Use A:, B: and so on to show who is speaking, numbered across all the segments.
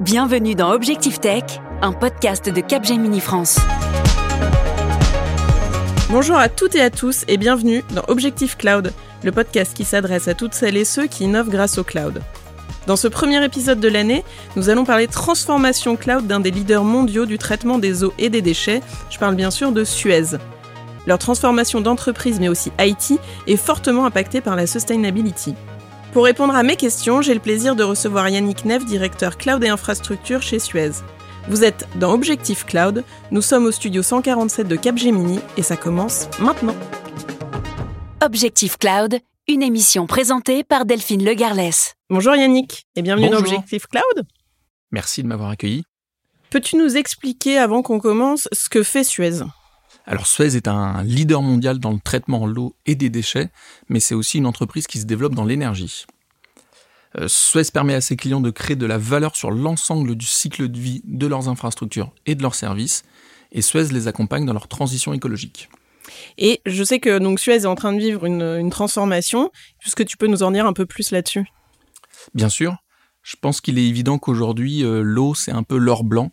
A: Bienvenue dans Objectif Tech, un podcast de Capgemini France.
B: Bonjour à toutes et à tous et bienvenue dans Objectif Cloud, le podcast qui s'adresse à toutes celles et ceux qui innovent grâce au cloud. Dans ce premier épisode de l'année, nous allons parler transformation cloud d'un des leaders mondiaux du traitement des eaux et des déchets. Je parle bien sûr de Suez. Leur transformation d'entreprise mais aussi IT est fortement impactée par la sustainability. Pour répondre à mes questions, j'ai le plaisir de recevoir Yannick Neff, directeur cloud et infrastructure chez Suez. Vous êtes dans Objectif Cloud, nous sommes au studio 147 de Capgemini et ça commence maintenant.
A: Objectif Cloud, une émission présentée par Delphine Legarlès.
B: Bonjour Yannick et bienvenue dans. Objectif Cloud.
C: Merci de m'avoir accueilli.
B: Peux-tu nous expliquer avant qu'on commence ce que fait Suez?
C: Alors Suez est un leader mondial dans le traitement de l'eau et des déchets, mais c'est aussi une entreprise qui se développe dans l'énergie. Euh, Suez permet à ses clients de créer de la valeur sur l'ensemble du cycle de vie de leurs infrastructures et de leurs services, et Suez les accompagne dans leur transition écologique.
B: Et je sais que donc Suez est en train de vivre une, une transformation. Est-ce que tu peux nous en dire un peu plus là-dessus?
C: Bien sûr, je pense qu'il est évident qu'aujourd'hui, euh, l'eau, c'est un peu l'or blanc.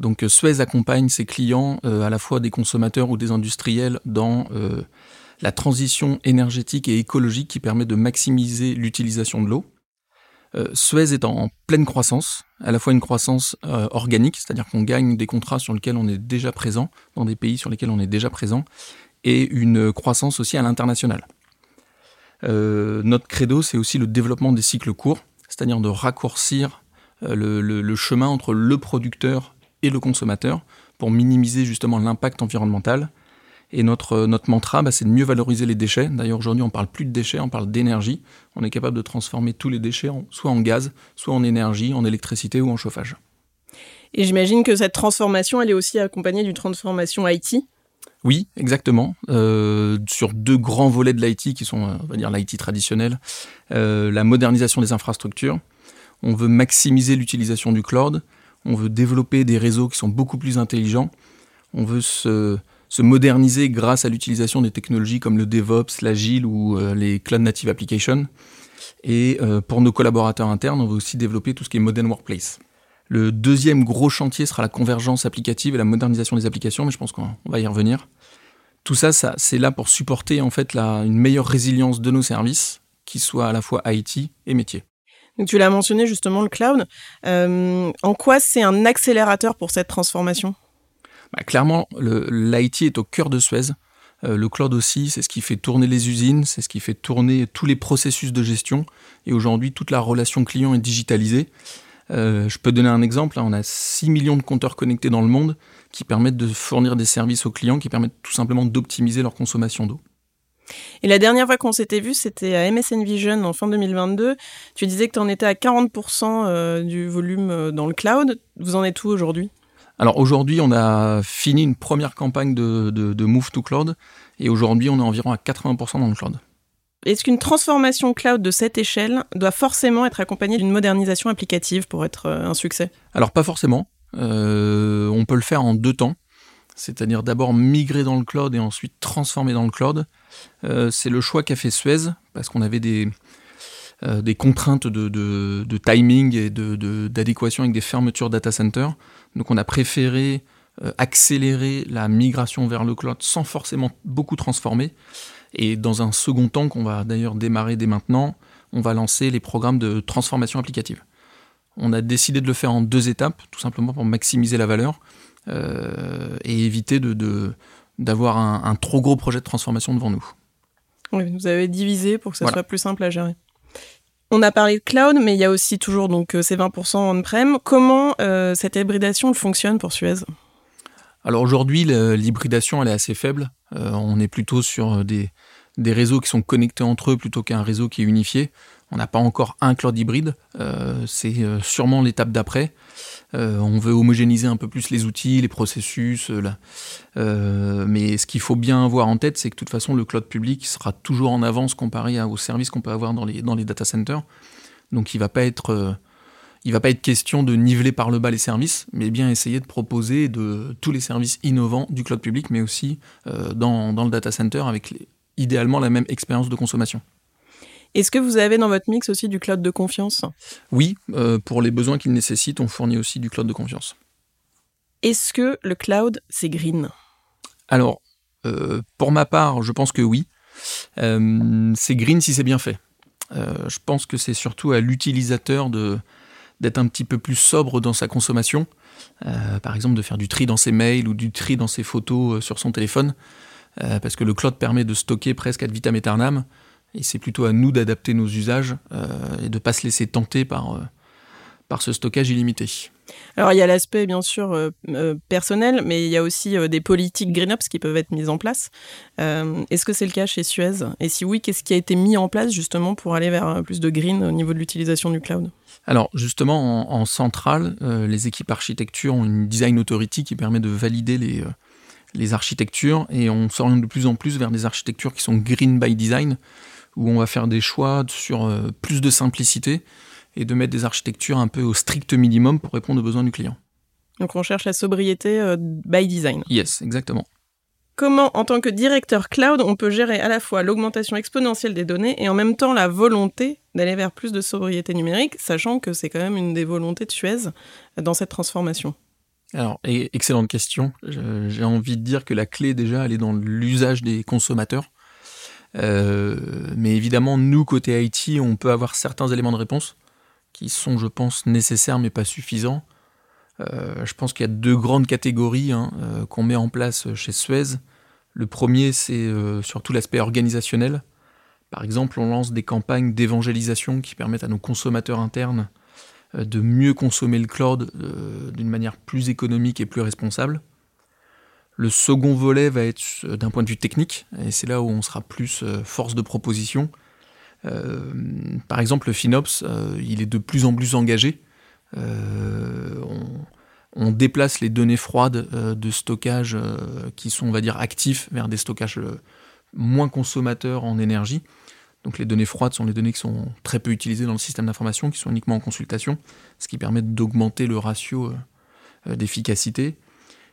C: Donc euh, Suez accompagne ses clients, euh, à la fois des consommateurs ou des industriels, dans euh, la transition énergétique et écologique qui permet de maximiser l'utilisation de l'eau. Suez est en pleine croissance, à la fois une croissance organique, c'est-à-dire qu'on gagne des contrats sur lesquels on est déjà présent, dans des pays sur lesquels on est déjà présent, et une croissance aussi à l'international. Notre credo, c'est aussi le développement des cycles courts, c'est-à-dire de raccourcir le- le chemin entre le producteur et le consommateur pour minimiser justement l'impact environnemental. Et notre, euh, notre mantra, bah, c'est de mieux valoriser les déchets. D'ailleurs, aujourd'hui, on parle plus de déchets, on parle d'énergie. On est capable de transformer tous les déchets en- soit en gaz, soit en énergie, en électricité ou en chauffage.
B: Et j'imagine que cette transformation, elle est aussi accompagnée d'une transformation IT.
C: Oui, exactement. Euh, sur deux grands volets de l'IT qui sont, euh, on va dire, l'IT traditionnel, euh, la modernisation des infrastructures. On veut maximiser l'utilisation du cloud. On veut développer des réseaux qui sont beaucoup plus intelligents. On veut se, se moderniser grâce à l'utilisation des technologies comme le DevOps, l'Agile ou euh, les Cloud Native Applications. Et euh, pour nos collaborateurs internes, on veut aussi développer tout ce qui est Modern Workplace. Le deuxième gros chantier sera la convergence applicative et la modernisation des applications, mais je pense qu'on on va y revenir. Tout ça, c'est là pour supporter en fait une meilleure résilience de nos services, qui soient à la fois IT et métier.
B: Tu l'as mentionné justement, le cloud. Euh, en quoi c'est un accélérateur pour cette transformation?
C: Bah, clairement, l'IT est au cœur de Suez. Euh, le cloud aussi, c'est ce qui fait tourner les usines, c'est ce qui fait tourner tous les processus de gestion. Et aujourd'hui, toute la relation client est digitalisée. Euh, je peux donner un exemple. hein, on a 6 millions de compteurs connectés dans le monde qui permettent de fournir des services aux clients, qui permettent tout simplement d'optimiser leur consommation d'eau.
B: Et la dernière fois qu'on s'était vu, c'était à MSN Vision en fin 2022. Tu disais que tu en étais à 40% euh, du volume euh, dans le cloud. Vous en êtes où aujourd'hui?
C: Alors aujourd'hui, on a fini une première campagne de, de- de Move to Cloud et aujourd'hui, on est environ à 80% dans le cloud.
B: Est-ce qu'une transformation cloud de cette échelle doit forcément être accompagnée d'une modernisation applicative pour être euh, un succès?
C: Alors pas forcément. Euh, on peut le faire en deux temps. C'est-à-dire d'abord migrer dans le cloud et ensuite transformer dans le cloud. Euh, c'est le choix qu'a fait Suez parce qu'on avait des, euh, contraintes de, timing et d'adéquation avec des fermetures data centers. Donc on a préféré euh, accélérer la migration vers le cloud sans forcément beaucoup transformer. Et dans un second temps, qu'on va d'ailleurs démarrer dès maintenant, on va lancer les programmes de transformation applicative. On a décidé de le faire en deux étapes, tout simplement pour maximiser la valeur et éviter de- d'avoir un, un trop gros projet de transformation devant nous.
B: Oui, Vous avez divisé pour que ça
C: Voilà.
B: soit plus simple à gérer. On a parlé de cloud, mais il y a aussi toujours donc euh, ces 20% on-prem. Comment euh, cette hybridation fonctionne pour Suez?
C: Alors aujourd'hui, l'hybridation elle est assez faible. Euh, on est plutôt sur des, des réseaux qui sont connectés entre eux plutôt qu'un réseau qui est unifié. On n'a pas encore un cloud hybride. Euh, c'est euh, sûrement l'étape d'après. Euh, on veut homogénéiser un peu plus les outils, les processus. mais ce qu'il faut bien avoir en tête, c'est que de toute façon, le cloud public sera toujours en avance comparé aux services qu'on peut avoir dans les, data centers. Donc il il va pas être question de niveler par le bas les services, mais bien essayer de proposer tous les services innovants du cloud public, mais aussi dans, le data center avec idéalement la même expérience de consommation.
B: Est-ce que vous avez dans votre mix aussi du cloud de confiance?
C: Oui, pour les besoins qu'il nécessite, on fournit aussi du cloud de confiance.
B: Est-ce que le cloud, c'est green?
C: Alors, pour ma part, je pense que oui. c'est green si c'est bien fait. je pense que c'est surtout à l'utilisateur de d'être un petit peu plus sobre dans sa consommation. Euh, par exemple, de faire du tri dans ses mails ou du tri dans ses photos euh, sur son téléphone. Euh, parce que le cloud permet de stocker presque ad vitam aeternam. Et c'est plutôt à nous d'adapter nos usages et de ne pas se laisser tenter par, par ce stockage illimité.
B: Alors il y a l'aspect bien sûr personnel, mais il y a aussi des politiques GreenUps qui peuvent être mises en place. Est-ce que c'est le cas chez Suez? Et si oui, qu'est-ce qui a été mis en place justement pour aller vers plus de green au niveau de l'utilisation du cloud?
C: Alors justement, en, centrale, euh, les équipes architecture ont une design authority qui permet de valider les, euh, les architectures et on s'oriente de plus en plus vers des architectures qui sont green by design, où on va faire des choix sur euh, plus de simplicité et de mettre des architectures un peu au strict minimum pour répondre aux besoins du client.
B: Donc on cherche la sobriété by design.
C: Yes, exactement.
B: Comment, en tant que directeur cloud, on peut gérer à la fois l'augmentation exponentielle des données et en même temps la volonté d'aller vers plus de sobriété numérique, sachant que c'est quand même une des volontés de Suez dans cette transformation?
C: Alors, excellente question. J'ai envie de dire que la clé déjà, elle est dans l'usage des consommateurs. Euh, mais évidemment, nous, côté IT, on peut avoir certains éléments de réponse qui sont, je pense, nécessaires mais pas suffisants. Euh, je pense qu'il y a deux grandes catégories hein, euh, qu'on met en place chez Suez. Le premier, c'est surtout l'aspect organisationnel. Par exemple, on lance des campagnes d'évangélisation qui permettent à nos consommateurs internes de mieux consommer le cloud d'une manière plus économique et plus responsable. Le second volet va être d'un point de vue technique, et c'est là où on sera plus force de proposition. par exemple, le FinOps, il est de plus en plus engagé euh, on, déplace les données froides euh, de stockage euh, qui sont, on va dire, actifs vers des stockages moins consommateurs en énergie. Donc les données froides sont les données qui sont très peu utilisées dans le système d'information, qui sont uniquement en consultation, ce qui permet d'augmenter le ratio d'efficacité.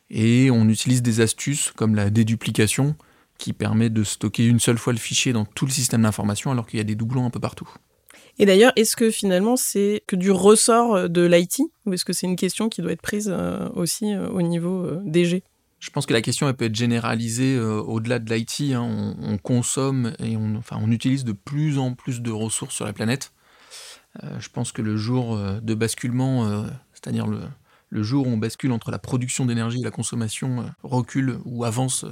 C: Et on utilise des astuces comme la déduplication, qui permet de stocker une seule fois le fichier dans tout le système d'information alors qu'il y a des doublons un peu partout.
B: Et d'ailleurs, est-ce que finalement c'est que du ressort euh, de l'IT ou est-ce que c'est une question qui doit être prise euh, aussi euh, au niveau DG
C: je pense que la question elle peut être généralisée au-delà de l'IT. Hein. On, consomme et on, enfin, on utilise de plus en plus de ressources sur la planète. je pense que le jour de basculement, c'est-à-dire le, le, jour où on bascule entre la production d'énergie et la consommation, recule ou avance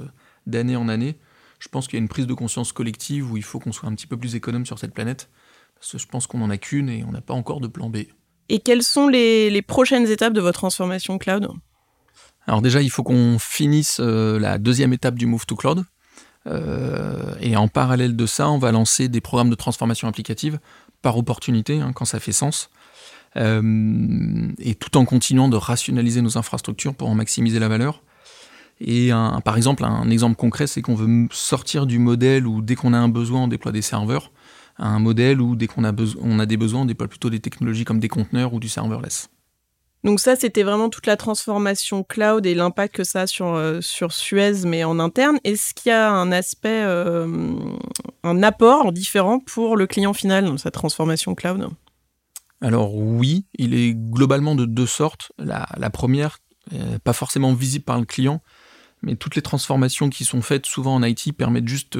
C: d'année en année. Je pense qu'il y a une prise de conscience collective où il faut qu'on soit un petit peu plus économe sur cette planète. Parce que je pense qu'on n'en a qu'une et on n'a pas encore de plan B.
B: Et quelles sont les, prochaines étapes de votre transformation cloud?
C: Alors déjà, il faut qu'on finisse euh, la deuxième étape du Move to Cloud. Euh, et en parallèle de ça, on va lancer des programmes de transformation applicative par opportunité, hein, quand ça fait sens. Euh, et tout en continuant de rationaliser nos infrastructures pour en maximiser la valeur. Et par exemple, un exemple concret, c'est qu'on veut sortir du modèle où dès qu'on a un besoin, on déploie des serveurs un modèle où dès qu'on a, on a des besoins, on déploie plutôt des technologies comme des conteneurs ou du serverless.
B: Donc ça, c'était vraiment toute la transformation cloud et l'impact que ça a sur, euh, sur Suez, mais en interne. Est-ce qu'il y a un aspect, euh, un apport différent pour le client final dans cette transformation cloud?
C: Alors oui, il est globalement de deux sortes. La, première, euh, pas forcément visible par le client, mais toutes les transformations qui sont faites souvent en IT permettent juste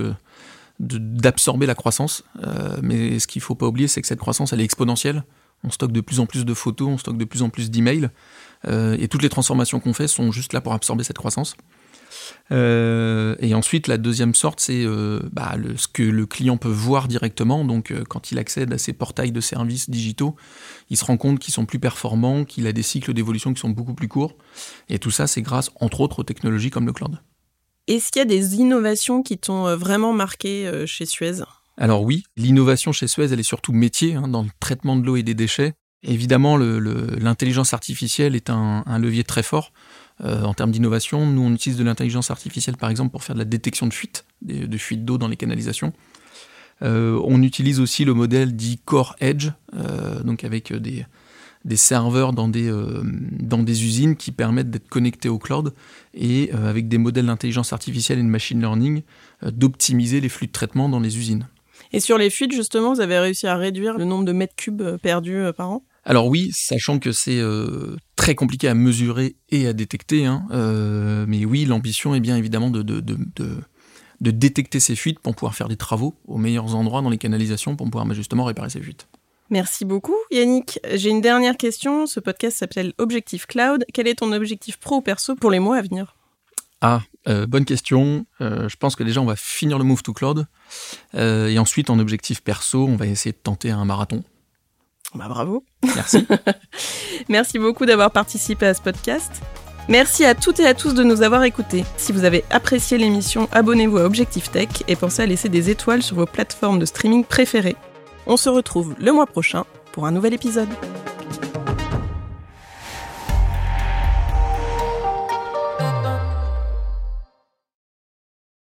C: d'absorber la croissance. Euh, mais ce qu'il ne faut pas oublier, c'est que cette croissance, elle est exponentielle. On stocke de plus en plus de photos, on stocke de plus en plus d'emails. Euh, et toutes les transformations qu'on fait sont juste là pour absorber cette croissance. Euh, et ensuite, la deuxième sorte, c'est bah, ce que le client peut voir directement. Donc, quand il accède à ces portails de services digitaux, il se rend compte qu'ils sont plus performants, qu'il a des cycles d'évolution qui sont beaucoup plus courts. Et tout ça, c'est grâce, entre autres, aux technologies comme le cloud.
B: Est-ce qu'il y a des innovations qui t'ont euh, vraiment marqué euh, chez Suez?
C: Alors oui, l'innovation chez Suez, elle est surtout métier, hein, dans le traitement de l'eau et des déchets. Évidemment, l'intelligence artificielle est un, levier très fort euh, en termes d'innovation. Nous, on utilise de l'intelligence artificielle, par exemple, pour faire de la détection de fuite, de, fuites d'eau dans les canalisations. on utilise aussi le modèle dit Core Edge, donc avec des, serveurs dans des, euh, usines qui permettent d'être connectés au cloud et euh, avec des modèles d'intelligence artificielle et de machine learning, euh, d'optimiser les flux de traitement dans les usines.
B: Et sur les fuites, justement, vous avez réussi à réduire le nombre de mètres cubes euh, perdus euh, par an?
C: Alors oui, sachant que c'est très compliqué à mesurer et à détecter, hein, mais oui, l'ambition est bien évidemment de, de, de, de, détecter ces fuites pour pouvoir faire des travaux aux meilleurs endroits dans les canalisations pour pouvoir justement réparer ces fuites.
B: Merci beaucoup Yannick. J'ai une dernière question. Ce podcast s'appelle Objectif Cloud. Quel est ton objectif pro ou perso pour les mois à venir?
C: Ah, euh, bonne question. Euh, je pense que déjà on va finir le move to cloud. Euh, et ensuite en objectif perso, on va essayer de tenter un marathon.
B: Bah bravo.
C: Merci.
B: Merci beaucoup d'avoir participé à ce podcast. Merci à toutes et à tous de nous avoir écoutés. Si vous avez apprécié l'émission, abonnez-vous à Objectif Tech et pensez à laisser des étoiles sur vos plateformes de streaming préférées. On se retrouve le mois prochain pour un nouvel épisode.